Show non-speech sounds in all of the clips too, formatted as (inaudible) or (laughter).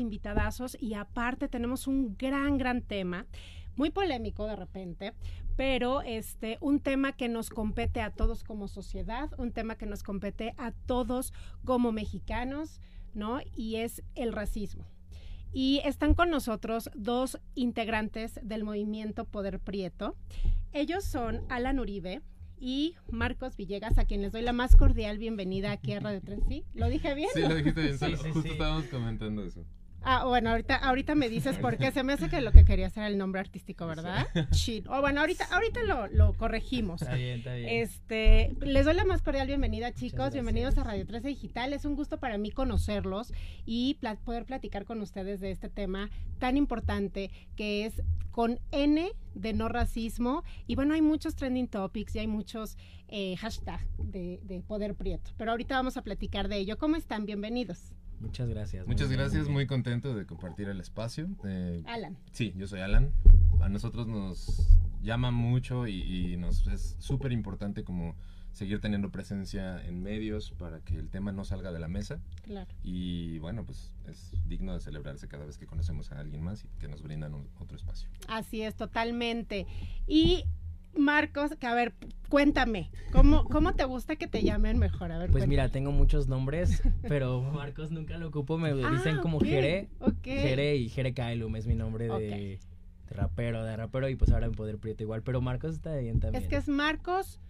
unos invitadazos y aparte tenemos un gran, gran tema muy polémico de repente, pero este un tema que nos compete a todos como sociedad, un tema que nos compete a todos como mexicanos, ¿no? Y es el racismo. Y están con nosotros dos integrantes del movimiento Poder Prieto. Ellos son Alan Uribe, y Marcos Villegas, a quien les doy la más cordial bienvenida aquí a Radio 3. ¿Sí? ¿Lo dije bien? Sí, lo dijiste bien. justo estábamos comentando eso. Ah, bueno, ahorita, ahorita me dices porque se me hace que lo que quería hacer era el nombre artístico, ¿verdad? Sí. O bueno, ahorita, ahorita lo, lo, corregimos. Está bien, está bien. Este, les doy la más cordial bienvenida, chicos. Bienvenidos a Radio 13 Digital. Es un gusto para mí conocerlos y poder platicar con ustedes de este tema tan importante que es con N de no racismo. Y bueno, hay muchos trending topics y hay muchos eh, hashtags de, de poder prieto. Pero ahorita vamos a platicar de ello. ¿Cómo están? Bienvenidos. Muchas gracias. Muchas gracias, muy, contento de compartir el espacio. Eh, Alan. Sí, yo soy Alan. A nosotros nos llama mucho y, nos es súper importante como seguir teniendo presencia en medios para que el tema no salga de la mesa. Claro. Y bueno, pues es digno de celebrarse cada vez que conocemos a alguien más y que nos brindan otro espacio. Así es, totalmente. Y Marcos, que a ver, cuéntame, ¿cómo, ¿cómo te gusta que te llamen mejor? A ver, pues mira, tengo muchos nombres, pero Marcos nunca lo ocupo, me ah, dicen como Jere, Jere y Jere Kailum es mi nombre de, rapero, de rapero y pues ahora en Poder Prieto igual, pero Marcos está bien también. Es que es Marcos,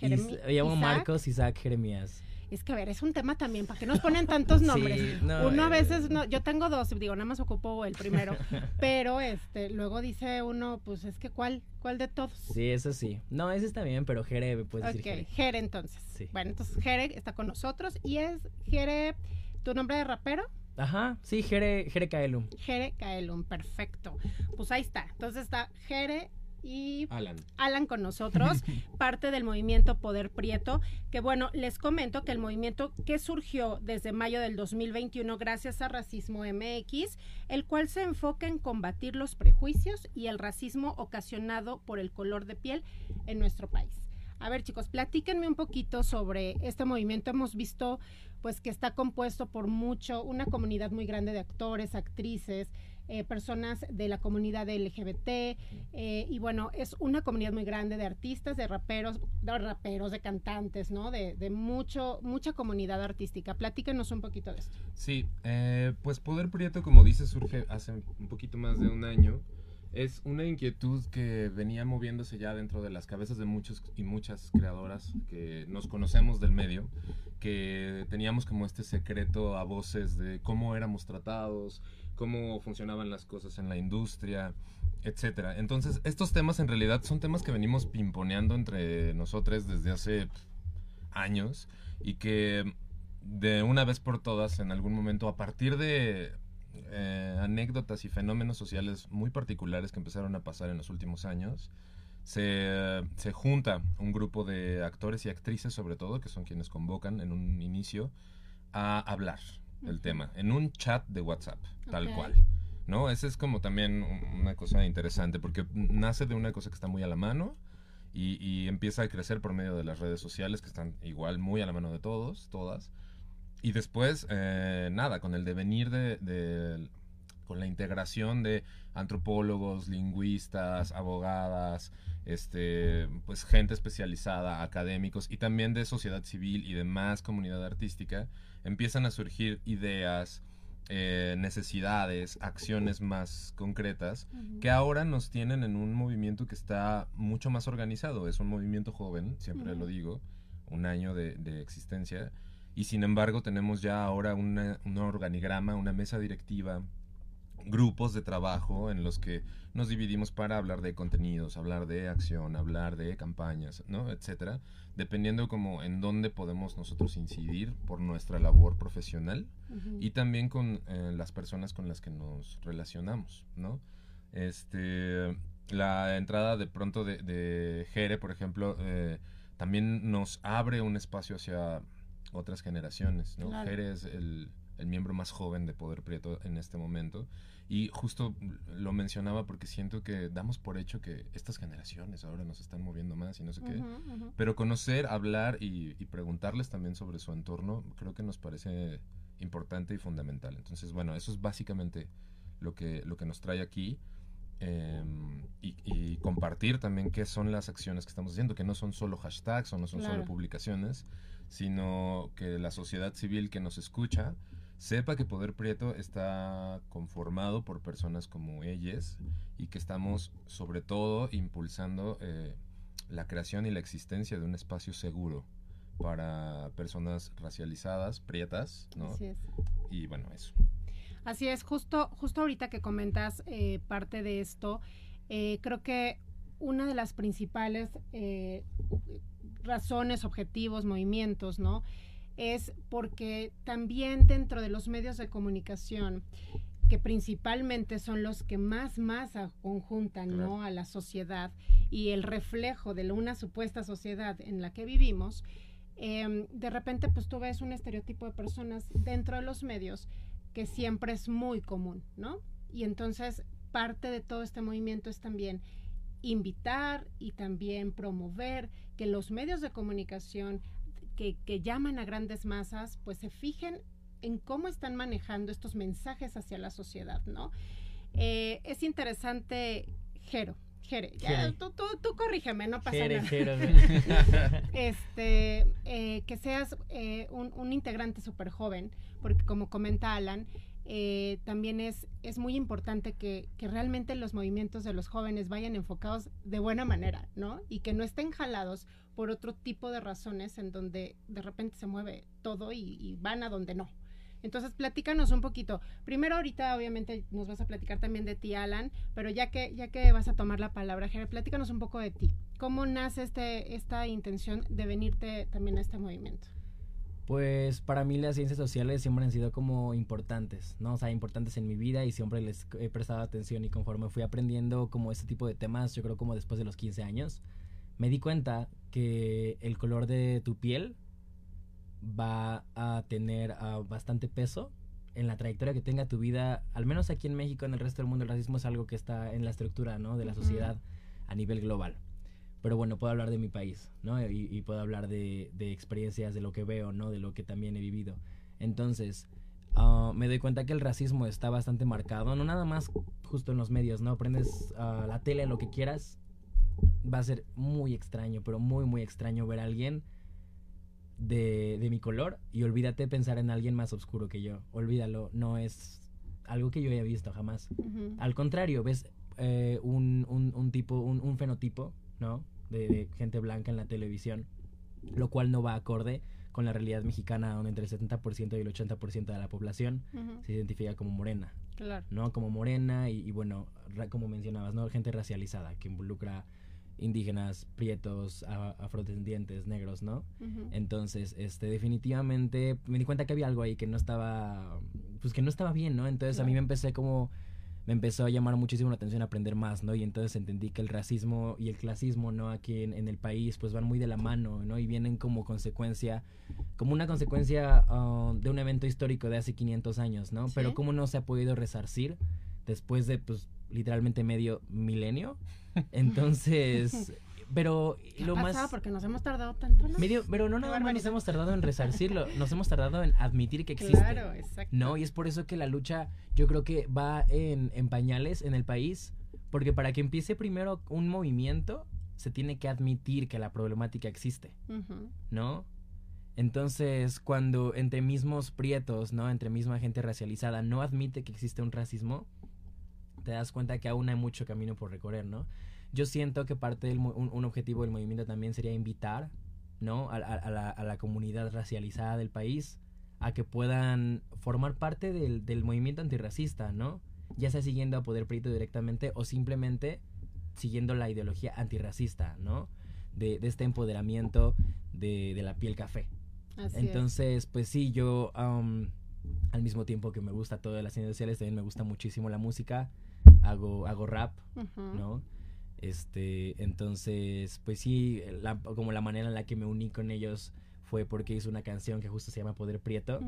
Jeremías. llamo Marcos Isaac Jeremías. Es que, a ver, es un tema también, ¿para qué nos ponen tantos (laughs) nombres? uno a eh, veces, no, yo tengo dos, digo, nada más ocupo el primero, (laughs) pero este, luego dice uno, pues es que, ¿cuál, cuál de todos? Sí, eso sí. No, ese está bien, pero Jere, puedes decir Jere. Jere, entonces. Sí. Bueno, entonces Jere está con nosotros y es Jere, ¿tu nombre de rapero? Ajá, sí, Jere, Jere Kaelum. Jere Kaelum, perfecto. Pues ahí está. Entonces está Jere y Alan. Alan con nosotros, (laughs) parte del movimiento Poder Prieto, que bueno, les comento que el movimiento que surgió desde mayo del 2021 gracias a Racismo MX, el cual se enfoca en combatir los prejuicios y el racismo ocasionado por el color de piel en nuestro país. A ver, chicos, platíquenme un poquito sobre este movimiento. Hemos visto pues que está compuesto por mucho, una comunidad muy grande de actores, actrices, eh, personas de la comunidad LGBT eh, y bueno, es una comunidad muy grande de artistas, de raperos, de raperos, de cantantes, ¿no? De, de mucho, mucha comunidad artística. Platíquenos un poquito de esto. Sí, eh, pues Poder Prieto, como dice, surge hace un poquito más de un año. Es una inquietud que venía moviéndose ya dentro de las cabezas de muchos y muchas creadoras que nos conocemos del medio, que teníamos como este secreto a voces de cómo éramos tratados, cómo funcionaban las cosas en la industria, etcétera. Entonces, estos temas en realidad son temas que venimos pimponeando entre nosotros desde hace años y que de una vez por todas, en algún momento, a partir de eh, anécdotas y fenómenos sociales muy particulares que empezaron a pasar en los últimos años, se, se, junta un grupo de actores y actrices, sobre todo, que son quienes convocan en un inicio, a hablar, el tema, en un chat de WhatsApp, tal cual. ¿No? Esa es como también una cosa interesante, porque nace de una cosa que está muy a la mano y, empieza a crecer por medio de las redes sociales, que están igual muy a la mano de todos, todas. Y después, eh, nada, con el devenir de, con la integración de antropólogos, lingüistas, abogadas, este, pues gente especializada, académicos y también de sociedad civil y demás comunidad artística, empiezan a surgir ideas, eh, necesidades, acciones más concretas que ahora nos tienen en un movimiento que está mucho más organizado. Es un movimiento joven, siempre lo digo, un año de, existencia. Y sin embargo tenemos ya ahora un organigrama, una mesa directiva, grupos de trabajo en los que nos dividimos para hablar de contenidos, hablar de acción, hablar de campañas, ¿no? etcétera, dependiendo como en dónde podemos nosotros incidir por nuestra labor profesional y también con eh, las personas con las que nos relacionamos, ¿no? Este, la entrada de pronto de, de Jere, por ejemplo, eh, también nos abre un espacio hacia otras generaciones, ¿no? Jere es el, el miembro más joven de Poder Prieto en este momento y justo lo mencionaba porque siento que damos por hecho que estas generaciones ahora nos están moviendo más y no sé qué. Pero conocer, hablar y, preguntarles también sobre su entorno, creo que nos parece importante y fundamental. Entonces, bueno, eso es básicamente lo que, lo que nos trae aquí. Em, y, compartir también qué son las acciones que estamos haciendo, que no son solo hashtags o no son solo publicaciones, sino que la sociedad civil que nos escucha sepa que Poder Prieto está conformado por personas como ellas y que estamos sobre todo impulsando eh, la creación y la existencia de un espacio seguro para personas racializadas, prietas, ¿no? Así es. Y bueno, eso. Así es, justo, justo ahorita que comentas eh, parte de esto, eh, creo que una de las principales razones, objetivos, movimientos, ¿no? Es porque también dentro de los medios de comunicación, que principalmente son los que más más conjuntan ¿no? a la sociedad y el reflejo de una supuesta sociedad en la que vivimos, em, de repente pues tú ves un estereotipo de personas dentro de los medios que siempre es muy común, ¿no? Y entonces parte de todo este movimiento es también invitar y también promover que los medios de comunicación que, que, llaman a grandes masas, pues se fijen en cómo están manejando estos mensajes hacia la sociedad, ¿no? Eh, es interesante, Jero, Jere, ya, tú, tú, tú, corrígeme, no pasa nada. (laughs) (laughs) este, eh, que seas eh, un, un, integrante súper joven, porque como comenta Alan, eh, también es, es muy importante que, que, realmente los movimientos de los jóvenes vayan enfocados de buena manera, ¿no? Y que no estén jalados por otro tipo de razones en donde de repente se mueve todo y, van a donde no. Entonces, platícanos un poquito. Primero, ahorita obviamente nos vas a platicar también de ti, Alan, pero ya que, ya que vas a tomar la palabra, Jere, platícanos un poco de ti. ¿Cómo nace este, esta intención de venirte también a este movimiento? Pues para mí las ciencias sociales siempre han sido como importantes, ¿no? O sea, importantes en mi vida y siempre les he prestado atención y conforme fui aprendiendo como este tipo de temas, yo creo como después de los 15 años, me di cuenta que el color de tu piel va a tener uh, bastante peso en la trayectoria que tenga tu vida, al menos aquí en México, en el resto del mundo, el racismo es algo que está en la estructura, ¿no? De la sociedad a nivel global. Pero bueno, puedo hablar de mi país, ¿no? Y, puedo hablar de, de, experiencias, de lo que veo, ¿no? De lo que también he vivido. Entonces, uh, me doy cuenta que el racismo está bastante marcado, no nada más justo en los medios, ¿no? Prendes uh, la tele, lo que quieras, va a ser muy extraño, pero muy, muy extraño ver a alguien de, de, mi color y olvídate pensar en alguien más oscuro que yo. Olvídalo, no es algo que yo haya visto jamás. Al contrario, ves eh, un, un, un, tipo, un, un fenotipo, ¿no? De, gente blanca en la televisión, lo cual no va acorde con la realidad mexicana, donde entre el 70% y el 80% de la población se identifica como morena. Claro. ¿No? Como morena y, y bueno, como mencionabas, ¿no? Gente racializada que involucra indígenas, prietos, afrodescendientes, negros, ¿no? Entonces, este, definitivamente me di cuenta que había algo ahí que no estaba, pues que no estaba bien, ¿no? Entonces a mí me empecé como, me empezó a llamar muchísimo la atención aprender más, ¿no? Y entonces entendí que el racismo y el clasismo, ¿no? Aquí en, el país, pues van muy de la mano, ¿no? Y vienen como consecuencia, como una consecuencia uh, de un evento histórico de hace 500 años, ¿no? Pero cómo no se ha podido resarcir después de, pues, literalmente medio milenio. (laughs) Entonces, pero lo más porque nos hemos tardado tanto ¿no? medio pero no nada más nos hemos tardado en resarcirlo nos hemos tardado en admitir que existe. Claro exacto. No y es por eso que la lucha yo creo que va en, en pañales en el país porque para que empiece primero un movimiento se tiene que admitir que la problemática existe no entonces cuando entre mismos prietos no entre misma gente racializada no admite que existe un racismo te das cuenta que aún hay mucho camino por recorrer, ¿no? Yo siento que parte del un, objetivo del movimiento también sería invitar, ¿no? A, la, a, la, comunidad racializada del país a que puedan formar parte del, del movimiento antirracista, ¿no? Ya sea siguiendo a Poder Prieto directamente o simplemente siguiendo la ideología antirracista, ¿no? De, de este empoderamiento de, de, la piel café. Entonces, pues sí, yo al mismo tiempo que me gusta todo de las ciencias sociales, también me gusta muchísimo la música hago, hago rap, ¿no? Este, entonces, pues sí, como la manera en la que me uní con ellos fue porque hice una canción que justo se llama Poder Prieto,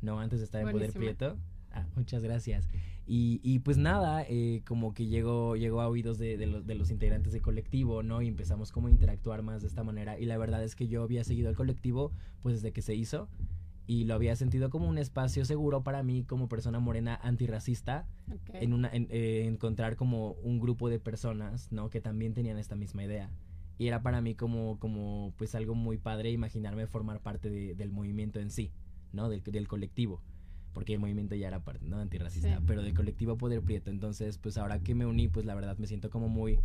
¿no? Antes de estar en Poder Prieto. Ah, muchas gracias. Y, y pues nada, eh, como que llegó, llegó a oídos de, de, los, de los integrantes del colectivo, ¿no? Y empezamos como a interactuar más de esta manera. Y la verdad es que yo había seguido el colectivo pues desde que se hizo y lo había sentido como un espacio seguro para mí como persona morena antirracista en una eh, encontrar como un grupo de personas no que también tenían esta misma idea y era para mí como como pues algo muy padre imaginarme formar parte del movimiento en sí no del, del colectivo porque el movimiento ya era parte, ¿no? Antirracista, pero del colectivo Poder Prieto. Entonces, pues ahora que me uní, pues la verdad me siento como muy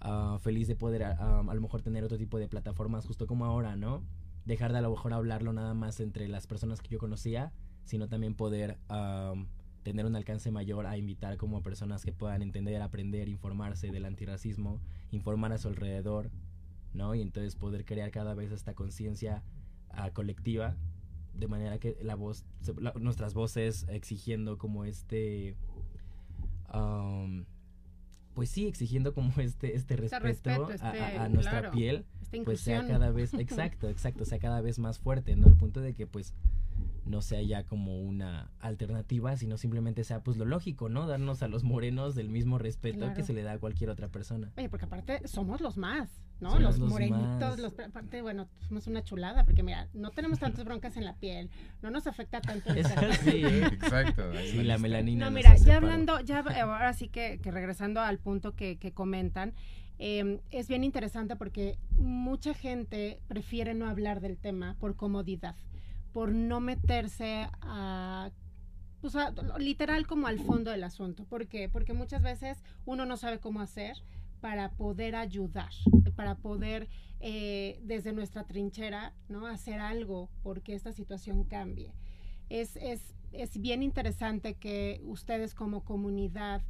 ah, feliz de poder ah, a lo mejor tener otro tipo de plataformas, justo como ahora, ¿no? Dejar de a lo mejor hablarlo nada más entre las personas que yo conocía, sino también poder tener un alcance mayor a invitar como personas que puedan entender, aprender, informarse del antirracismo, informar a su alrededor, ¿no? Y entonces poder crear cada vez esta conciencia ah, colectiva de manera que la voz, nuestras voces exigiendo como este, pues sí, exigiendo como (laughs) este, este respeto, a, este, nuestra piel, pues sea cada vez, (laughs) exacto, exacto, sea cada vez más fuerte, ¿no? Al punto de que pues no sea ya como una alternativa, sino simplemente sea pues lo lógico, ¿no? Darnos a los morenos del mismo respeto que se le da a cualquier otra persona. Oye, porque aparte somos los más, ¿no? los, morenitos, los, aparte, bueno, somos una chulada, porque mira, no tenemos tantas broncas en la piel, no nos afecta tanto. El (laughs) sí, ¿eh? Exacto. Sí, la melanina. No, mira, ya hablando, ya ahora sí que, que regresando al punto que, que comentan, eh, es bien interesante porque mucha gente prefiere no hablar del tema por comodidad por no meterse a pues literal como al fondo del asunto. ¿Por qué? Porque muchas veces uno no sabe cómo hacer para poder ayudar, para poder eh, desde nuestra trinchera, ¿no? Hacer algo porque esta situación cambie. Es, es, es bien interesante que ustedes como comunidad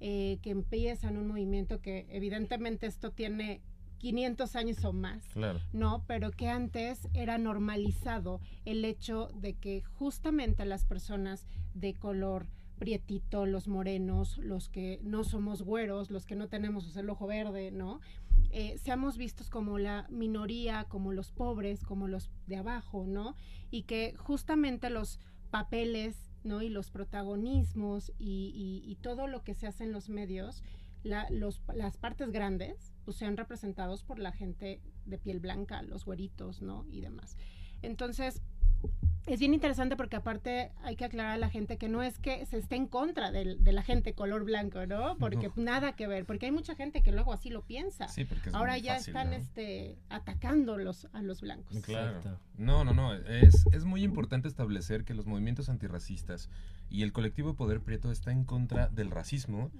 eh, que empiezan un movimiento que evidentemente esto tiene 500 años o más, ¿no? Pero que antes era normalizado el hecho de que justamente las personas de color prietito, los morenos, los que no somos güeros, los que no tenemos el ojo verde, ¿no? Eh, seamos vistos como la minoría, como los pobres, como los de abajo, ¿no? Y que justamente los papeles, ¿no? Y los protagonismos y, todo lo que se hace en los medios, las partes grandes pues sean representados por la gente de piel blanca, los güeritos, ¿no? Y demás. Entonces, es bien interesante porque aparte hay que aclarar a la gente que no es que se esté en contra de, la gente color blanco, ¿no? Porque nada que ver, porque hay mucha gente que luego así lo piensa. Sí, porque Ahora ya están este, atacando los, a los blancos. Claro. No, no, no. Es, es muy importante establecer que los movimientos antirracistas y el colectivo Poder Prieto está en contra del racismo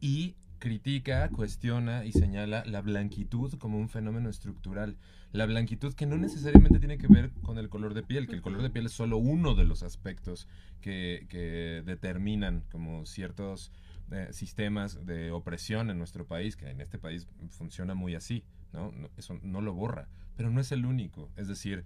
y critica, cuestiona y señala la blanquitud como un fenómeno estructural. La blanquitud que no necesariamente tiene que ver con el color de piel, que el color de piel es solo uno de los aspectos que, que determinan como ciertos eh, sistemas de opresión en nuestro país, que en este país funciona muy así, ¿no? Eso no lo borra, pero no es el único. Es decir,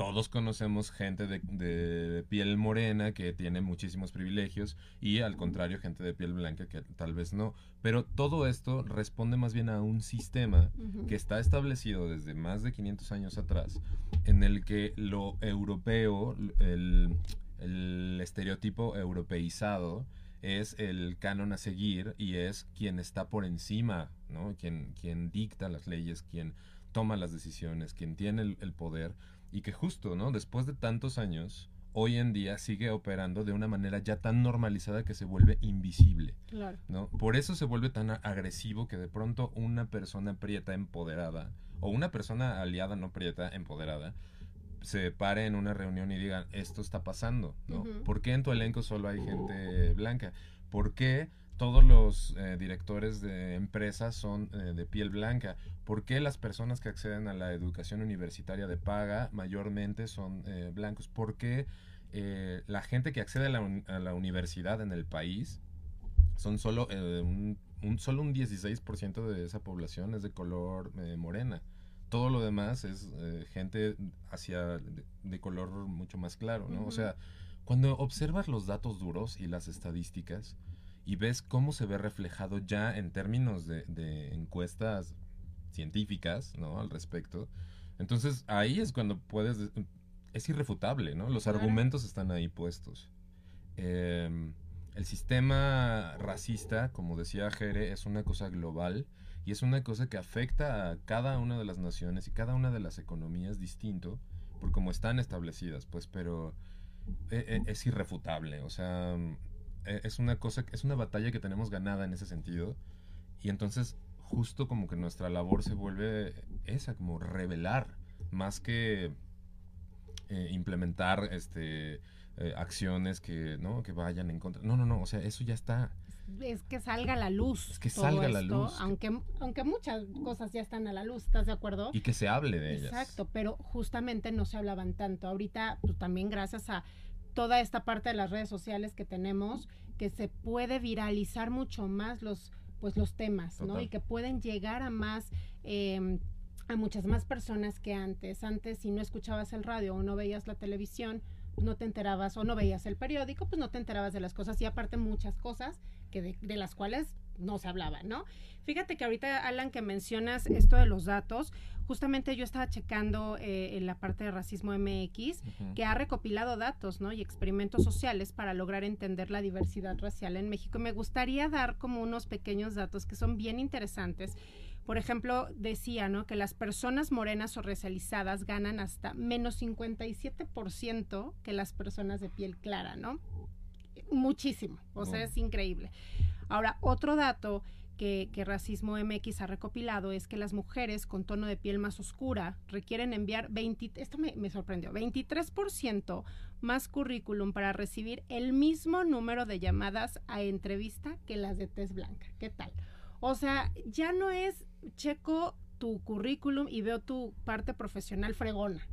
todos conocemos gente de, piel morena que tiene muchísimos privilegios y al contrario gente de piel blanca que tal vez no. Pero todo esto responde más bien a un sistema que está establecido desde más de 500 años atrás en el que lo europeo, el, el estereotipo europeizado, es el canon a seguir y es quien está por encima, ¿no? Quien, quien dicta las leyes, quien toma las decisiones, quien tiene el poder y que justo, ¿no? Después de tantos años, hoy en día sigue operando de una manera ya tan normalizada que se vuelve invisible. Claro. ¿no? Por eso se vuelve tan agresivo que de pronto una persona prieta empoderada o una persona aliada no prieta empoderada se pare en una reunión y diga esto está pasando, ¿no? ¿Por qué en tu elenco solo hay gente blanca? ¿Por qué todos los eh, directores de empresas son eh, de piel blanca. ¿Por qué las personas que acceden a la educación universitaria de paga mayormente son eh, blancos? ¿Por qué la gente que accede a la, universidad en el país son solo un, solo un 16% de esa población es de color morena? Todo lo demás es gente hacia de, color mucho más claro, ¿no? O sea, cuando observas los datos duros y las estadísticas, y ves cómo se ve reflejado ya en términos de, encuestas científicas, ¿no? Al respecto. Entonces ahí es cuando puedes... Es irrefutable, ¿no? Los argumentos están ahí puestos. Em, el sistema racista, como decía Jere, es una cosa global y es una cosa que afecta a cada una de las naciones y cada una de las economías distinto por cómo están establecidas, pues, pero e, e, es irrefutable, o sea, e, es una cosa, es una batalla que tenemos ganada en ese sentido, y entonces justo como que nuestra labor se vuelve esa, como revelar, más que eh, implementar este eh, acciones que, ¿no? que vayan en contra. No, no, no, o sea, eso ya está. Es que salga a la luz. Es que salga a la luz. Aunque, aunque muchas cosas ya están a la luz, ¿estás de acuerdo? Y que se hable de ellas. Exacto, pero justamente no se hablaban tanto. Ahorita, pues también gracias a toda esta parte de las redes sociales que tenemos, que se puede viralizar mucho más los, pues los temas, ¿no? Y que pueden llegar a más, eh, a muchas más personas que antes. Antes, si no escuchabas el radio o no veías la televisión, no te enterabas o no veías el periódico, pues no te enterabas de las cosas y aparte muchas cosas que de, las cuales no se hablaba, ¿no? Fíjate que ahorita, Alan, que mencionas esto de los datos, justamente yo estaba checando eh, en la parte de Racismo MX, que ha recopilado datos, ¿no? Y experimentos sociales para lograr entender la diversidad racial en México. me gustaría dar como unos pequeños datos que son bien interesantes por ejemplo, decía, ¿no? Que las personas morenas o racializadas ganan hasta menos 57% que las personas de piel clara, ¿no? Muchísimo, o sea, es increíble. Ahora, otro dato que, que, Racismo MX ha recopilado es que las mujeres con tono de piel más oscura requieren enviar 20, esto me, me sorprendió, 23% más currículum para recibir el mismo número de llamadas a entrevista que las de tez blanca. ¿Qué tal? O sea, ya no es checo tu currículum y veo tu parte profesional fregona.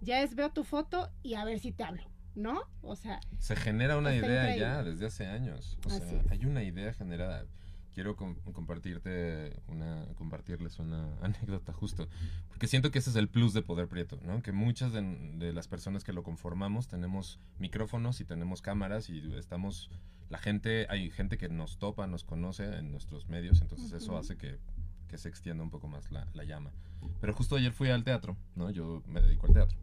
Ya es veo tu foto y a ver si te hablo, ¿no? O sea... Se genera una idea ya desde hace años. O sea, hay una idea generada. Quiero compartirte una, compartirles una (laughs) anécdota justo, porque siento que ese es el plus de Poder Prieto, ¿no? Que muchas de, de las personas que lo conformamos tenemos micrófonos y tenemos cámaras y estamos la gente, hay gente que nos topa, nos conoce en nuestros medios, entonces eso hace que, se extienda un poco más la, llama. Pero justo ayer fui al teatro, ¿no? Yo me dedico al teatro,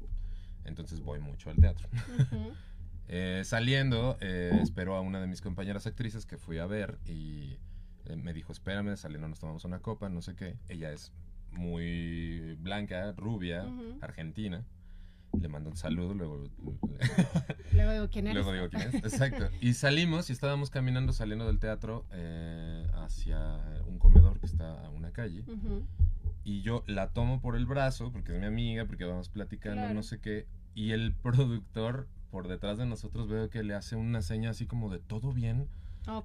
entonces voy mucho al teatro. (laughs) Eh, saliendo, eh, espero a una de mis compañeras actrices que fui a ver y eh, me dijo, espérame, saliendo nos tomamos una copa, no sé qué. Ella es muy blanca, rubia, argentina le mando un saludo, luego... (laughs) luego digo quién Luego digo quién es, exacto. Y salimos y estábamos caminando saliendo del teatro hacia un comedor que está a una calle. Y yo la tomo por el brazo, porque es mi amiga, porque vamos platicando, no sé qué. Y el productor, por detrás de nosotros, veo que le hace una seña así como de todo bien.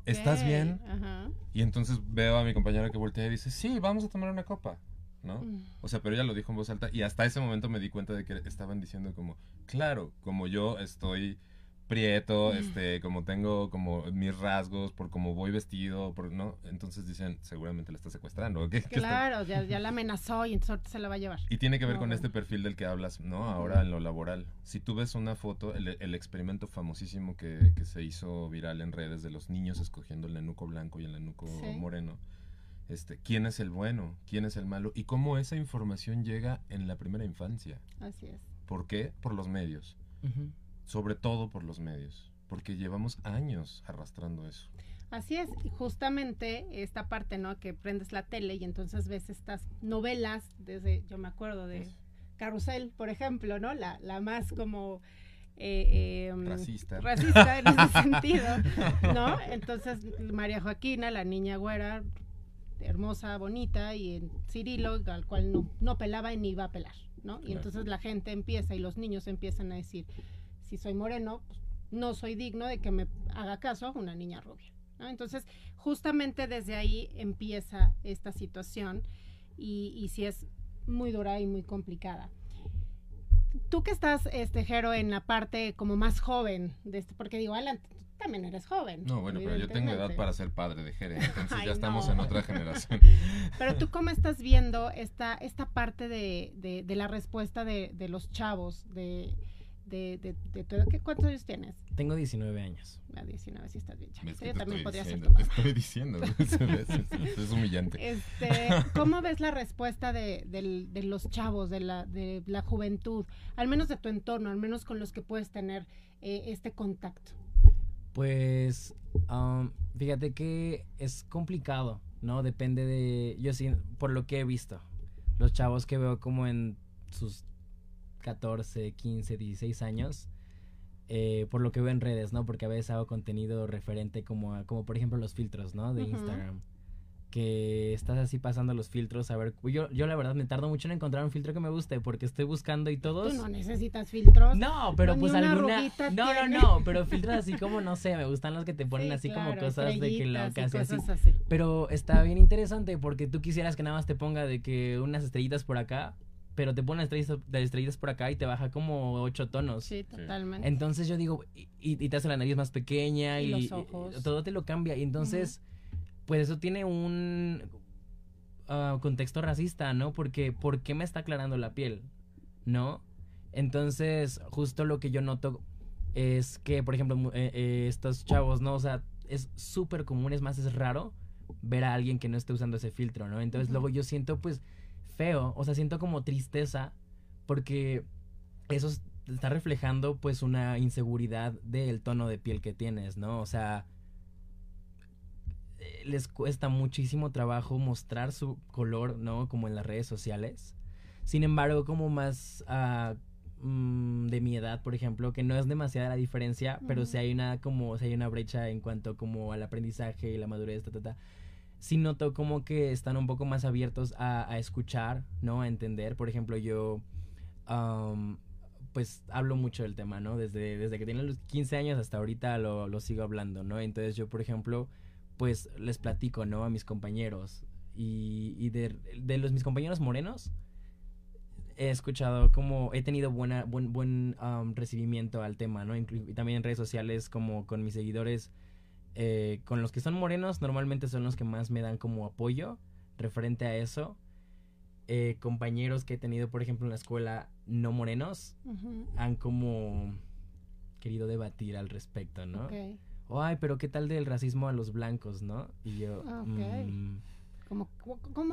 ¿Estás bien? Y entonces veo a mi compañera que voltea y dice, sí, vamos a tomar una copa. ¿no? Mm. O sea, pero ella lo dijo en voz alta y hasta ese momento me di cuenta de que estaban diciendo como, claro, como yo estoy prieto, mm. este, como tengo como mis rasgos, por cómo voy vestido, por, ¿no? Entonces dicen, seguramente la (laughs) está secuestrando. claro, ya, ya, la amenazó y entonces se la va a llevar. Y tiene que ver con este perfil del que hablas, ¿no? Ahora en lo laboral. Si tú ves una foto, el, experimento famosísimo que, que, se hizo viral en redes de los niños escogiendo el nenuco blanco y el nenuco moreno este, quién es el bueno, quién es el malo y cómo esa información llega en la primera infancia. Así es. ¿Por qué? Por los medios. Sobre todo por los medios, porque llevamos años arrastrando eso. Así es, justamente esta parte, ¿no? Que prendes la tele y entonces ves estas novelas, desde, yo me acuerdo de Carrusel, por ejemplo, ¿no? La, la más como... Eh, em, racista. Racista en ese (laughs) sentido, ¿no? Entonces, María Joaquina, la niña güera, hermosa, bonita, y en Cirilo, al cual no, no pelaba y ni iba a pelar, ¿no? Y entonces la gente empieza y los niños empiezan a decir, si soy moreno, pues, no soy digno de que me haga caso una niña rubia. ¿no? Entonces, justamente desde ahí empieza esta situación y, y sí es muy dura y muy complicada. Tú que estás, este, Jero, en la parte como más joven, de este, porque digo, Alan, también eres joven. No, bueno, pero yo tengo edad para ser padre de Jere, entonces ya estamos en otra generación. (laughs) Pero tú cómo estás viendo esta, esta parte de, de, la respuesta de, de, los chavos, de, de, de, ¿cuántos años tienes? Tengo 19 años. A ah, 19, sí estás bien. Es yo también podría ser Te estoy diciendo, (laughs) es, humillante. Este, ¿Cómo ves la respuesta de, de, los chavos, de la, de la juventud, al menos de tu entorno, al menos con los que puedes tener eh, este contacto? Pues fíjate que es complicado, ¿no? Depende de, yo sí, por lo que he visto, los chavos que veo como en sus 14, 15, 16 años. Eh, por lo que veo en redes, ¿no? Porque a veces hago contenido referente como, como por ejemplo los filtros, ¿no? De Instagram que estás así pasando los filtros. A ver, yo, yo la verdad me tardo mucho en encontrar un filtro que me guste porque estoy buscando y todos. Tú no necesitas filtros. No, pero pues alguna. No, no, no, pero filtros así como, no sé, me gustan los que te ponen así como cosas de que lo casi así. así. Pero está bien interesante porque tú quisieras que nada más te ponga de que unas estrellitas por acá. Pero te ponen estrellitas, estrellitas por acá y te baja como ocho tonos. Sí, totalmente. Entonces yo digo, y, y te hace la nariz más pequeña y, todo te lo cambia. Y entonces pues eso tiene un ah, contexto racista, ¿no? Porque ¿por qué me está aclarando la piel? ¿No? Entonces, justo lo que yo noto es que, por ejemplo, eh, eh, estos chavos, ¿no? O sea, es súper común, es más, es raro ver a alguien que no esté usando ese filtro, ¿no? Entonces, luego yo siento, pues, feo, o sea, siento como tristeza porque eso está reflejando, pues, una inseguridad del tono de piel que tienes, ¿no? O sea, les cuesta muchísimo trabajo mostrar su color, ¿no? Como en las redes sociales. Sin embargo, como más uh, de mi edad, por ejemplo, que no es demasiada la diferencia, pero si hay una como si hay una brecha en cuanto como al aprendizaje y la madurez, ta, ta, ta. Sí noto como que están un poco más abiertos a, a escuchar, ¿no? A entender. Por ejemplo, yo pues hablo mucho del tema, ¿no? Desde, desde que tenía los 15 años hasta ahorita lo, lo sigo hablando, ¿no? Entonces yo, por ejemplo, pues les platico, ¿no? A mis compañeros. Y, y de, de, los mis compañeros morenos, he escuchado como he tenido buena, buen, buen um, recibimiento al tema, ¿no? y también en redes sociales, como con mis seguidores, eh, con los que son morenos, normalmente son los que más me dan como apoyo referente a eso. Eh, compañeros que he tenido, por ejemplo, en la escuela no morenos, han como querido debatir al respecto, ¿no? ay, pero ¿qué tal del racismo a los blancos, no? Y yo... Ah, mm, ¿Cómo,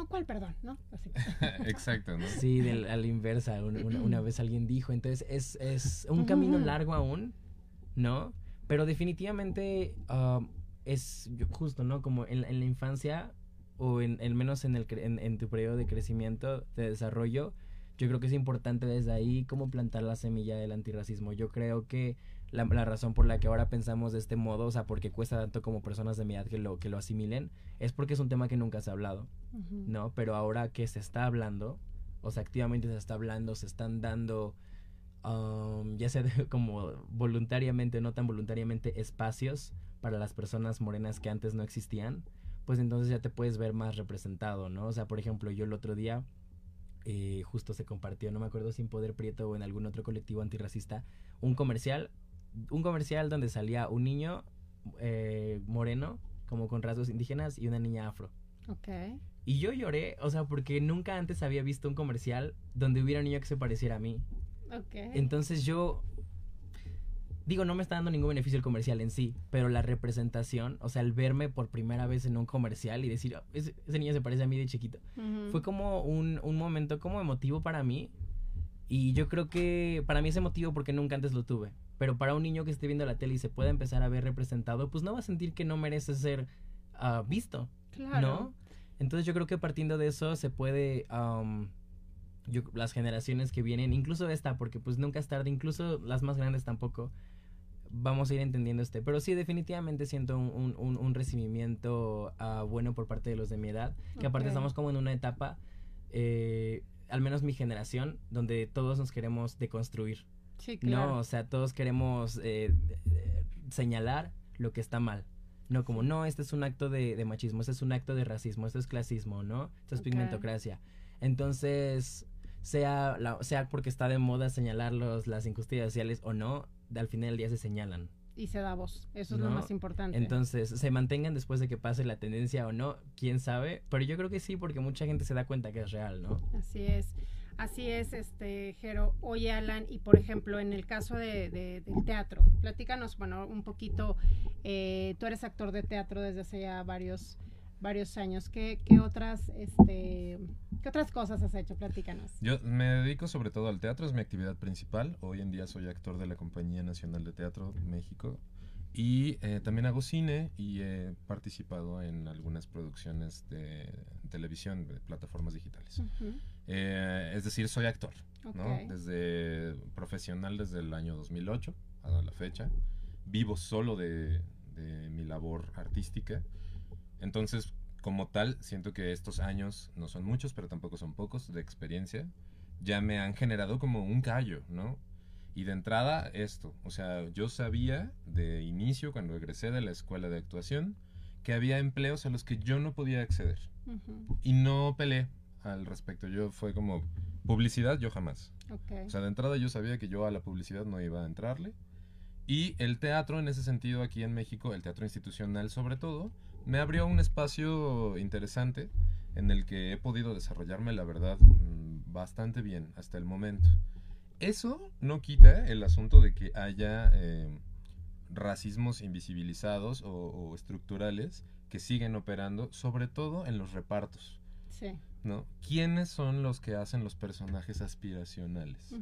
cuál, perdón, no? (laughs) Exacto, ¿no? Sí, a la inversa, una, vez alguien dijo, entonces es, es un camino largo aún, ¿no? Pero definitivamente um, es justo, ¿no? Como en, la infancia o en, al menos en, el, en, en tu periodo de crecimiento, de desarrollo, yo creo que es importante desde ahí cómo plantar la semilla del antirracismo. Yo creo que la, razón por la que ahora pensamos de este modo, o sea, porque cuesta tanto como personas de mi edad que lo, que lo asimilen, es porque es un tema que nunca se ha hablado, ¿no? Pero ahora que se está hablando, o sea, activamente se está hablando, se están dando, um, ya sea (laughs) como voluntariamente o no tan voluntariamente, espacios para las personas morenas que antes no existían, pues entonces ya te puedes ver más representado, ¿no? O sea, por ejemplo, yo el otro día eh, justo se compartió, no me acuerdo si en Poder Prieto o en algún otro colectivo antirracista, un comercial un comercial donde salía un niño eh, moreno, como con rasgos indígenas, y una niña afro. Ok. Y yo lloré, o sea, porque nunca antes había visto un comercial donde hubiera un niño que se pareciera a mí. Ok. Entonces yo digo, no me está dando ningún beneficio el comercial en sí, pero la representación, o sea, el verme por primera vez en un comercial y decir, oh, ese, niño se parece a mí de chiquito, fue como un, un, momento como emotivo para mí. Y yo creo que para mí es emotivo porque nunca antes lo tuve. Pero para un niño que esté viendo la tele y se pueda empezar a ver representado, pues no va a sentir que no merece ser uh, visto. Claro. ¿No? Entonces yo creo que partiendo de eso se puede... Um, yo, las generaciones que vienen, incluso esta, porque pues nunca es tarde, incluso las más grandes tampoco, vamos a ir entendiendo este. Pero sí, definitivamente siento un, un, un recibimiento uh, bueno por parte de los de mi edad, que aparte estamos como en una etapa, eh, al menos mi generación, donde todos nos queremos deconstruir. Sí, claro. No, o sea, todos queremos eh, señalar lo que está mal. No, como, no, este es un acto de, machismo, este es un acto de racismo, esto es clasismo, ¿no? Esto es pigmentocracia. Entonces, sea, la, sea porque está de moda señalar los, las injusticias sociales o no, al final del día se señalan. Y se da voz, eso es lo más importante. Entonces, se mantengan después de que pase la tendencia o no, quién sabe, pero yo creo que sí, porque mucha gente se da cuenta que es real, ¿no? Así es. Así es, este, Jero. Oye, Alan, y por ejemplo, en el caso de, del teatro, platícanos, bueno, un poquito, eh, tú eres actor de teatro desde hace ya varios, varios años. ¿Qué, qué, otras, este, ¿Qué otras cosas has hecho? Platícanos. Yo me dedico sobre todo al teatro, es mi actividad principal. Hoy en día soy actor de la Compañía Nacional de Teatro México. Y eh, también hago cine y he participado en algunas producciones de televisión, de plataformas digitales. Eh, es decir, soy actor. ¿no? Desde profesional desde el año 2008 a la fecha. Vivo solo de, de mi labor artística. Entonces, como tal, siento que estos años no son muchos, pero tampoco son pocos de experiencia. Ya me han generado como un callo, ¿no? Y de entrada, esto. O sea, yo sabía de inicio, cuando egresé de la escuela de actuación, que había empleos a los que yo no podía acceder. Y no peleé al respecto. Yo fue como, publicidad, yo jamás. O sea, de entrada yo sabía que yo a la publicidad no iba a entrarle. Y el teatro, en ese sentido, aquí en México, el teatro institucional sobre todo, me abrió un espacio interesante en el que he podido desarrollarme, la verdad, mm, bastante bien hasta el momento. Eso no quita el asunto de que haya eh, racismos invisibilizados o, estructurales que siguen operando, sobre todo en los repartos. Sí. ¿No? ¿Quiénes son los que hacen los personajes aspiracionales?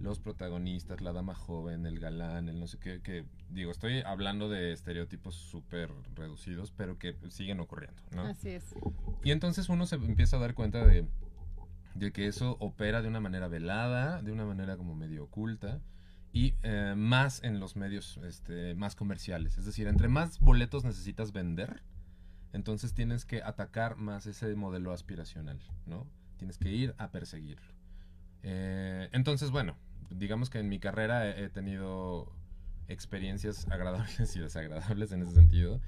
Los protagonistas, la dama joven, el galán, el no sé qué, que digo, estoy hablando de estereotipos súper reducidos, pero que siguen ocurriendo, ¿no? Así es. Y entonces uno se empieza a dar cuenta de, de que eso opera de una manera velada, de una manera como medio oculta, y eh, más en los medios este, más comerciales. Es decir, entre más boletos necesitas vender, entonces tienes que atacar más ese modelo aspiracional, ¿no? Tienes que ir a perseguirlo. Eh, entonces, bueno, digamos que en mi carrera he, tenido experiencias (laughs) agradables y desagradables en ese sentido.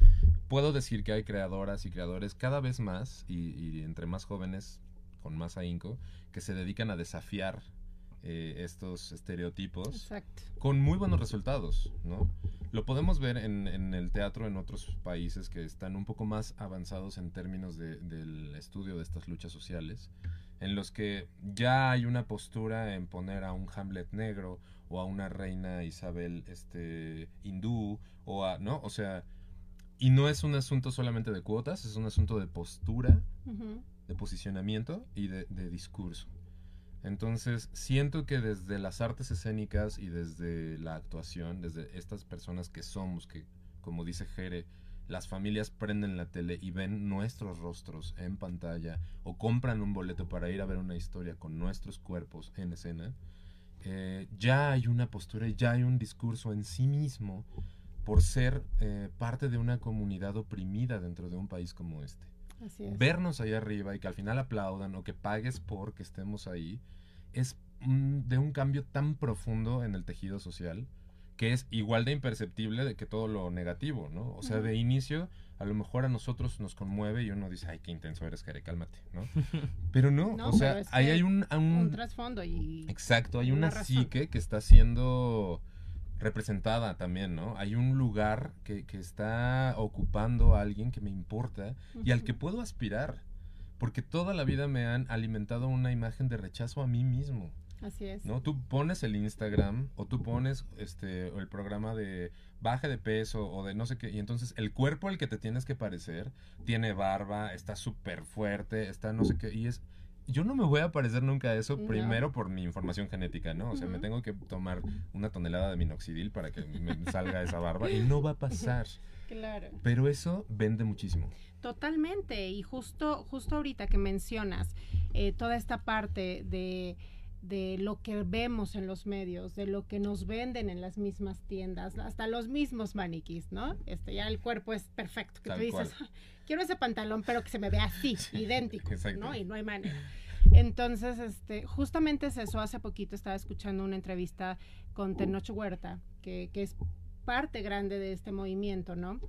Puedo decir que hay creadoras y creadores cada vez más, y entre más jóvenes, con más ahínco, que se dedican a desafiar eh, estos estereotipos con muy buenos resultados, ¿no? Lo podemos ver en, el teatro en otros países que están un poco más avanzados en términos del estudio de estas luchas sociales, en los que ya hay una postura en poner a un Hamlet negro o a una reina Isabel este, hindú, o a, ¿no? O sea, y no es un asunto solamente de cuotas, es un asunto de postura, de posicionamiento y de discurso. Entonces, siento que desde las artes escénicas y desde la actuación, desde estas personas que somos, que como dice Jere, las familias prenden la tele y ven nuestros rostros en pantalla o compran un boleto para ir a ver una historia con nuestros cuerpos en escena, eh, ya hay una postura ya hay un discurso en sí mismo por ser eh, parte de una comunidad oprimida dentro de un país como este. Vernos ahí arriba y que al final aplaudan o que pagues por que estemos ahí es de un cambio tan profundo en el tejido social que es igual de imperceptible de que todo lo negativo, ¿no? O sea, de inicio, a lo mejor a nosotros nos conmueve y uno dice, ay, qué intenso eres, Jere, cálmate, ¿no? (laughs) Pero no, o sea, ahí hay un, un, trasfondo y... Exacto, hay una, psique que está siendo representada también, ¿no? Hay un lugar que, que está ocupando a alguien que me importa y al que puedo aspirar, porque toda la vida me han alimentado una imagen de rechazo a mí mismo. Así es. ¿No? Tú pones el Instagram o tú pones este el programa de baje de peso o de no sé qué y entonces el cuerpo al que te tienes que parecer tiene barba, está súper fuerte, está no sé qué y es yo no me voy a parecer nunca a eso, primero por mi información genética, ¿no? O sea, me tengo que tomar una tonelada de minoxidil para que me salga esa barba y no va a pasar. Claro. Pero eso vende muchísimo. Totalmente. Y justo, justo ahorita que mencionas eh, toda esta parte de de lo que vemos en los medios, de lo que nos venden en las mismas tiendas, hasta los mismos maniquís, ¿no? Este, ya el cuerpo es perfecto, que tú dices, quiero ese pantalón, pero que se me vea así, idéntico, ¿no? Y no hay manera. Entonces, este, justamente es eso. Hace poquito estaba escuchando una entrevista con Tenoch Huerta, que, que es parte grande de este movimiento, ¿no?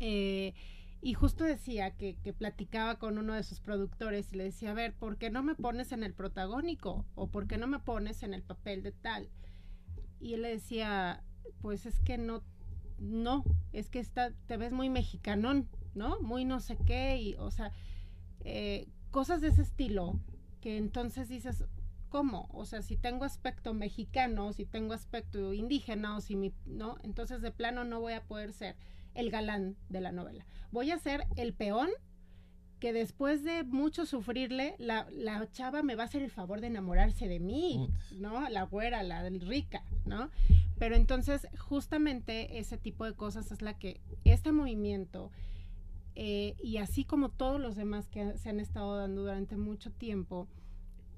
eh, y justo decía que, que, platicaba con uno de sus productores y le decía, a ver, ¿por qué no me pones en el protagónico? ¿O por qué no me pones en el papel de tal? Y él le decía, pues es que no, no, es que está, te ves muy mexicanón, ¿no? Muy no sé qué, y, o sea, eh, cosas de ese estilo, que entonces dices, ¿cómo? O sea, si tengo aspecto mexicano, si tengo aspecto indígena, o si mi, ¿no? Entonces de plano no voy a poder ser el galán de la novela. Voy a ser el peón que después de mucho sufrirle, la, la, chava me va a hacer el favor de enamorarse de mí, ¿no? La güera, la rica, ¿no? Pero entonces, justamente ese tipo de cosas es la que este movimiento, eh, y así como todos los demás que se han estado dando durante mucho tiempo,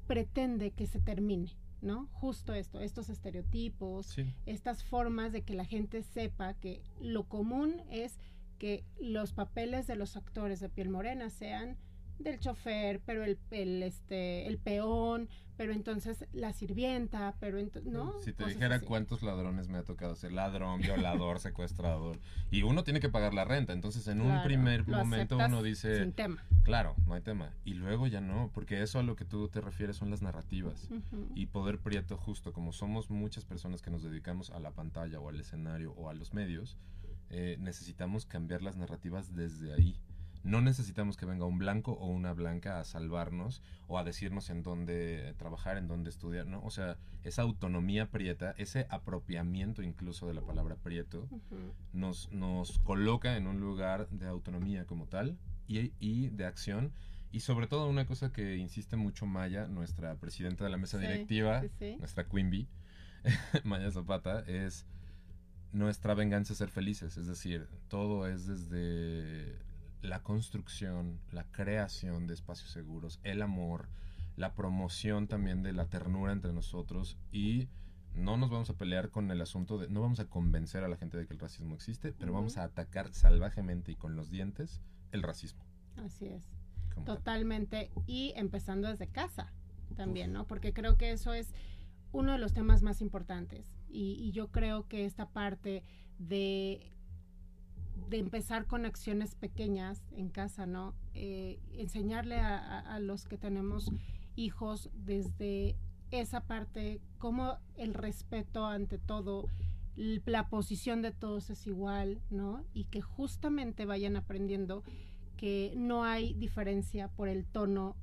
pretende que se termine, ¿no? Justo esto, estos estereotipos, estas formas de que la gente sepa que lo común es que los papeles de los actores de piel morena sean del chofer, pero el, el, este, el peón, pero entonces la sirvienta, pero entonces, ¿no? Si te dijera cuántos ladrones me ha tocado ser ladrón, violador, (laughs) secuestrador, y uno tiene que pagar la renta, entonces en un primer momento uno dice... Sin tema. Claro, no hay tema. Y luego ya no, porque eso a lo que tú te refieres son las narrativas. Y Poder Prieto, justo como somos muchas personas que nos dedicamos a la pantalla o al escenario o a los medios, eh, necesitamos cambiar las narrativas desde ahí. No necesitamos que venga un blanco o una blanca a salvarnos o a decirnos en dónde trabajar, en dónde estudiar, ¿no? O sea, esa autonomía prieta, ese apropiamiento incluso de la palabra prieto, nos, nos coloca en un lugar de autonomía como tal y, y, de acción. Y sobre todo una cosa que insiste mucho Maya, nuestra presidenta de la mesa directiva, nuestra Queen Bee, (laughs) Maya Zapata, es nuestra venganza ser felices. Es decir, todo es desde la construcción, la creación de espacios seguros, el amor, la promoción también de la ternura entre nosotros y no nos vamos a pelear con el asunto de, no vamos a convencer a la gente de que el racismo existe, pero vamos a atacar salvajemente y con los dientes el racismo. Así es. Totalmente. Y empezando desde casa también, ¿no? Porque creo que eso es uno de los temas más importantes. y yo creo que esta parte de de empezar con acciones pequeñas en casa, ¿no? Eh, enseñarle a, los que tenemos hijos desde esa parte, cómo el respeto ante todo, la posición de todos es igual, ¿no? Y que justamente vayan aprendiendo que no hay diferencia por el tono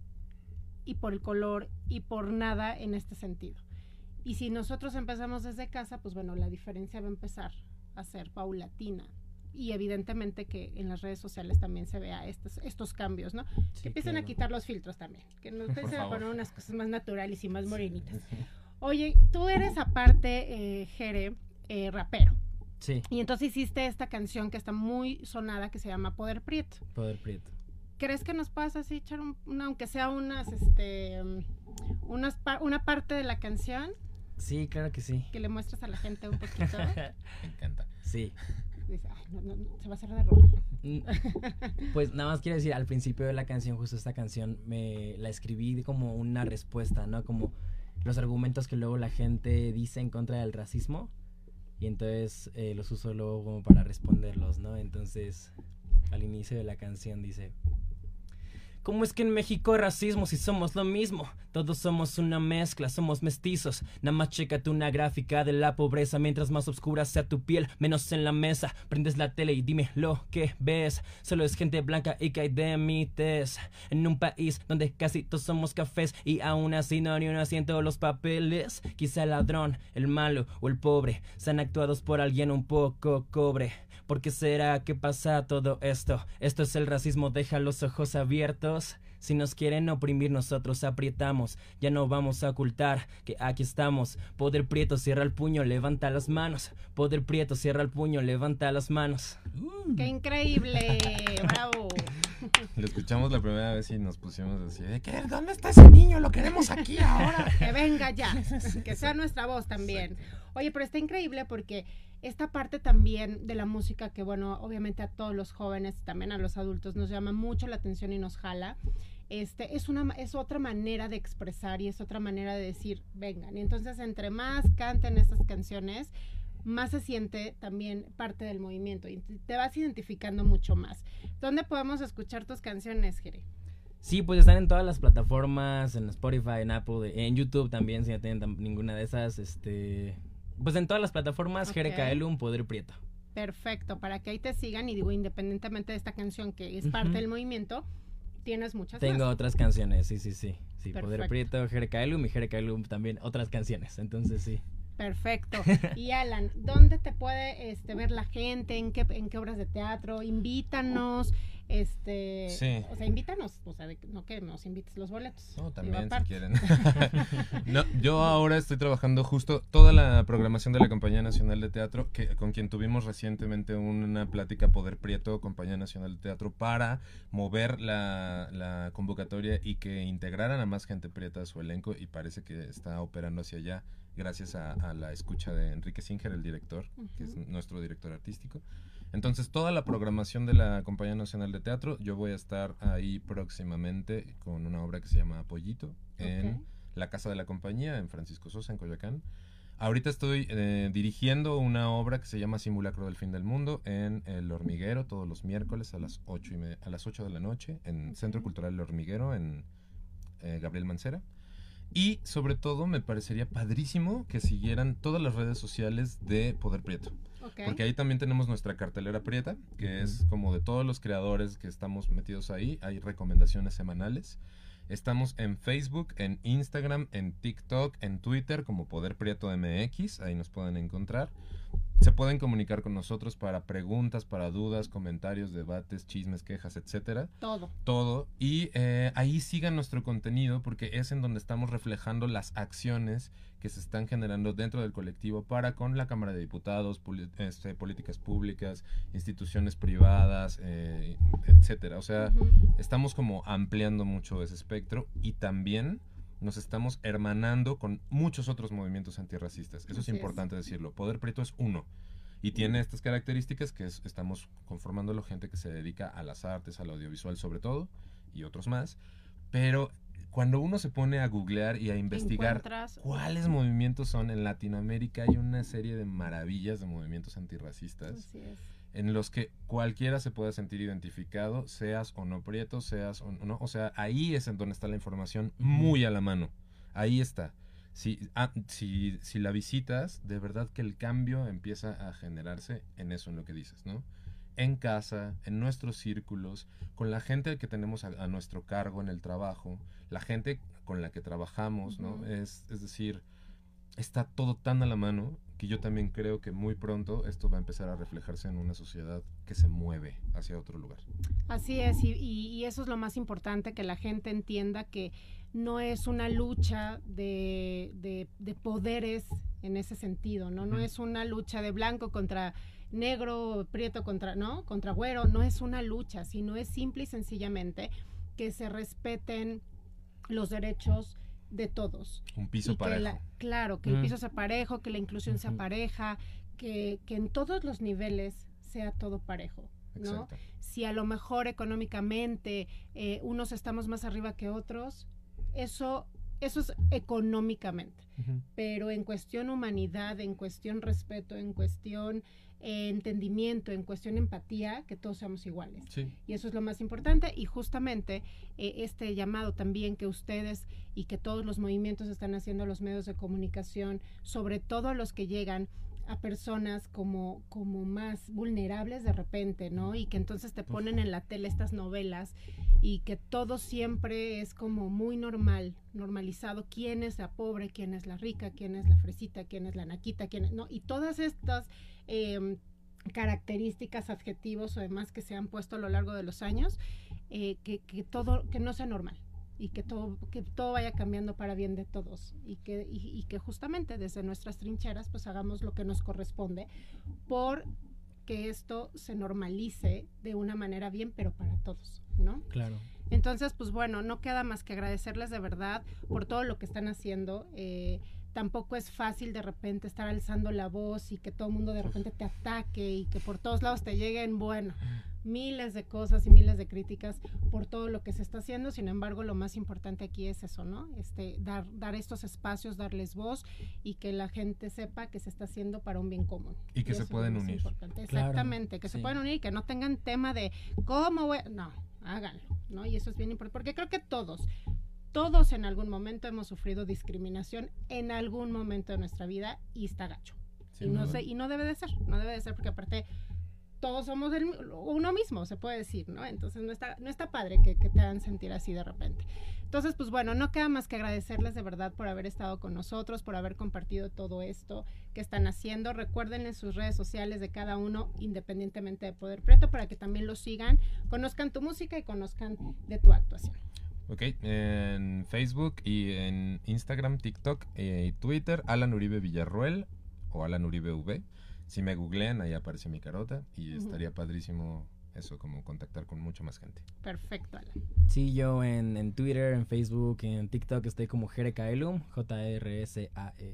y por el color y por nada en este sentido. Y si nosotros empezamos desde casa, pues bueno, la diferencia va a empezar a ser paulatina, y evidentemente que en las redes sociales también se vea estos, estos cambios, ¿no? que empiecen a quitar los filtros también, que nos empiecen a poner unas cosas más naturales y más morenitas. (laughs) Oye, tú eres aparte, eh, Jere, eh, rapero. Sí. Y entonces hiciste esta canción que está muy sonada que se llama Poder Prieto. Poder Prieto. ¿Crees que nos puedas así echar una, aunque sea unas, este, unas una parte de la canción? Sí, claro que sí. Que le muestres a la gente un poquito. (laughs) Me encanta. Sí se va a hacer de robar. Mm, (laughs) pues nada más quiero decir, al principio de la canción, justo esta canción, me la escribí como una respuesta, ¿no? Como los argumentos que luego la gente dice en contra del racismo. Y entonces eh, los uso luego como para responderlos, ¿no? Entonces, al inicio de la canción dice, ¿Cómo es que en México racismo si somos lo mismo? Todos somos una mezcla, somos mestizos. Nada más chécate una gráfica de la pobreza. Mientras más oscura sea tu piel, menos en la mesa. Prendes la tele y dime lo que ves. Solo es gente blanca y que hay de mites. En un país donde casi todos somos cafés y aún así no ni uno asiento los papeles. Quizá el ladrón, el malo o el pobre sean actuados por alguien un poco cobre. ¿Por qué será que pasa todo esto? Esto es el racismo, deja los ojos abiertos. Si nos quieren oprimir, nosotros aprietamos. Ya no vamos a ocultar que aquí estamos. Poder Prieto, cierra el puño, levanta las manos. Poder Prieto, cierra el puño, levanta las manos. ¡Qué increíble! (laughs) ¡Bravo! Lo escuchamos la primera vez y nos pusimos así, ¿qué? ¿Dónde está ese niño? Lo queremos aquí ahora. Que venga ya, que sea nuestra voz también. Oye, pero está increíble porque esta parte también de la música que, bueno, obviamente a todos los jóvenes, también a los adultos, nos llama mucho la atención y nos jala. Este, es, una, es otra manera de expresar y es otra manera de decir, vengan. Y entonces, entre más canten estas canciones, más se siente también parte del movimiento y te vas identificando mucho más. ¿Dónde podemos escuchar tus canciones, Jere? Sí, pues están en todas las plataformas, en Spotify, en Apple, en YouTube también, si no tienen ninguna de esas, este, pues en todas las plataformas, okay. un Poder Prieto. Perfecto, para que ahí te sigan y digo, independientemente de esta canción que es parte del movimiento, tienes muchas Tengo otras canciones, sí, sí, sí. Sí, Poder Prieto, Jerecaelum y Jerecaelum también otras canciones, entonces sí. Perfecto. (laughs) Y Alan, ¿dónde te puede este, ver la gente? ¿En qué, ¿En qué obras de teatro? Invítanos. Este, o sea, invítanos, o sea, no que nos invites los boletos. No, también si quieren. (laughs) (laughs) no, yo ahora estoy trabajando justo toda la programación de la Compañía Nacional de Teatro, que, con quien tuvimos recientemente una plática Poder Prieto, Compañía Nacional de Teatro, para mover la, la convocatoria y que integraran a más gente prieta a su elenco y parece que está operando hacia allá gracias a, la escucha de Enrique Singer, el director, que es nuestro director artístico. Entonces, toda la programación de la Compañía Nacional de Teatro, yo voy a estar ahí próximamente con una obra que se llama Apoyito en la Casa de la Compañía, en Francisco Sosa, en Coyoacán. Ahorita estoy eh, dirigiendo una obra que se llama Simulacro del Fin del Mundo en El Hormiguero, todos los miércoles a las 8, y a las 8 de la noche, en Centro Cultural El Hormiguero, en eh, Gabriel Mancera. Y sobre todo me parecería padrísimo que siguieran todas las redes sociales de Poder Prieto. Porque ahí también tenemos nuestra cartelera prieta, que es como de todos los creadores que estamos metidos ahí. Hay recomendaciones semanales. Estamos en Facebook, en Instagram, en TikTok, en Twitter como Poder Prieto MX. Ahí nos pueden encontrar. Se pueden comunicar con nosotros para preguntas, para dudas, comentarios, debates, chismes, quejas, etcétera. Todo. Todo. Y eh, ahí sigan nuestro contenido porque es en donde estamos reflejando las acciones que se están generando dentro del colectivo para con la Cámara de Diputados, este, políticas públicas, instituciones privadas, eh, etcétera. O sea, estamos como ampliando mucho ese espectro y también nos estamos hermanando con muchos otros movimientos antirracistas. Eso es importante decirlo. Poder Prieto es uno. Y tiene estas características que estamos conformando la gente que se dedica a las artes, al audiovisual sobre todo, y otros más. Pero cuando uno se pone a googlear y a investigar cuáles movimientos son en Latinoamérica, hay una serie de maravillas de movimientos antirracistas. Así es en los que cualquiera se pueda sentir identificado, seas o no prieto, seas o no. O sea, ahí es en donde está la información muy a la mano. Ahí está. Si, ah, si, si la visitas, de verdad que el cambio empieza a generarse en eso, en lo que dices, ¿no? En casa, en nuestros círculos, con la gente que tenemos a, nuestro cargo en el trabajo, la gente con la que trabajamos, ¿no? es, es decir, está todo tan a la mano que yo también creo que muy pronto esto va a empezar a reflejarse en una sociedad que se mueve hacia otro lugar. Así es, y, eso es lo más importante, que la gente entienda que no es una lucha de, de, poderes en ese sentido, ¿no? No es una lucha de blanco contra negro, prieto contra, ¿no? Contra güero, no es una lucha, sino es simple y sencillamente que se respeten los derechos de todos. Un piso parejo. claro, que el mm. piso sea parejo, que la inclusión sea pareja, que, que, en todos los niveles sea todo parejo. ¿no? Si a lo mejor económicamente eh, unos estamos más arriba que otros, eso, eso es económicamente. Pero en cuestión humanidad, en cuestión respeto, en cuestión entendimiento, en cuestión empatía, que todos seamos iguales. Y eso es lo más importante. Y justamente eh, este llamado también que ustedes y que todos los movimientos están haciendo los medios de comunicación, sobre todo los que llegan a personas como, como más vulnerables de repente, ¿no? Y que entonces te ponen en la tele estas novelas y que todo siempre es como muy normal, normalizado, quién es la pobre, quién es la rica, quién es la fresita, quién es la naquita, quién es, ¿no? Y todas estas Em, características, adjetivos o demás que se han puesto a lo largo de los años, eh, que, que, todo, que no sea normal y que todo, que todo vaya cambiando para bien de todos y que, y, que justamente desde nuestras trincheras pues hagamos lo que nos corresponde por que esto se normalice de una manera bien, pero para todos, ¿no? Claro. Entonces, pues bueno, no queda más que agradecerles de verdad por todo lo que están haciendo. Eh, tampoco es fácil de repente estar alzando la voz y que todo el mundo de repente te ataque y que por todos lados te lleguen, bueno, miles de cosas y miles de críticas por todo lo que se está haciendo. Sin embargo, lo más importante aquí es eso, ¿no? Este, dar, dar estos espacios, darles voz y que la gente sepa que se está haciendo para un bien común. Y que se pueden unir. Exactamente, que se pueden unir y que no tengan tema de cómo voy. No, háganlo, ¿no? Y eso es bien importante, porque creo que todos, todos en algún momento hemos sufrido discriminación en algún momento de nuestra vida y está gacho. y no, sé, y no debe de ser, no debe de ser porque aparte todos somos uno mismo, se puede decir, ¿no? Entonces no está, no está padre que, que te hagan sentir así de repente. Entonces, pues bueno, no queda más que agradecerles de verdad por haber estado con nosotros, por haber compartido todo esto que están haciendo. Recuerden en sus redes sociales de cada uno, independientemente de Poder Preto, para que también lo sigan, conozcan tu música y conozcan de tu actuación. Ok, en Facebook y en Instagram, TikTok eh, y Twitter, Alan Uribe Villarruel o Alan Uribe V. Si me googlean, ahí aparece mi carota y estaría padrísimo eso, como contactar con mucha más gente. Perfecto, Alan. Sí, yo en, en Twitter, en Facebook, en TikTok estoy como Jerekaelum, J-R-S-A-E-L-U-M,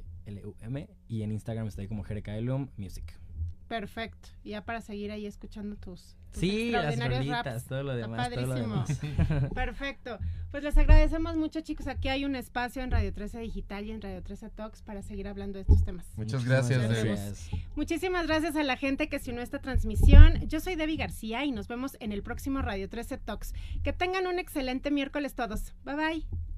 y en Instagram estoy como Jerekaelum Music. Perfecto. Y ya para seguir ahí escuchando tus, sí, las raps. todo lo demás. Todo lo demás. (laughs) Perfecto. Pues les agradecemos mucho, chicos. Aquí hay un espacio en Radio 13 Digital y en Radio 13 Talks para seguir hablando de estos temas. Muchas gracias, Muchísimas gracias a la gente que se unió a esta transmisión. Yo soy Debbie García y nos vemos en el próximo Radio 13 Talks. Que tengan un excelente miércoles todos. Bye bye.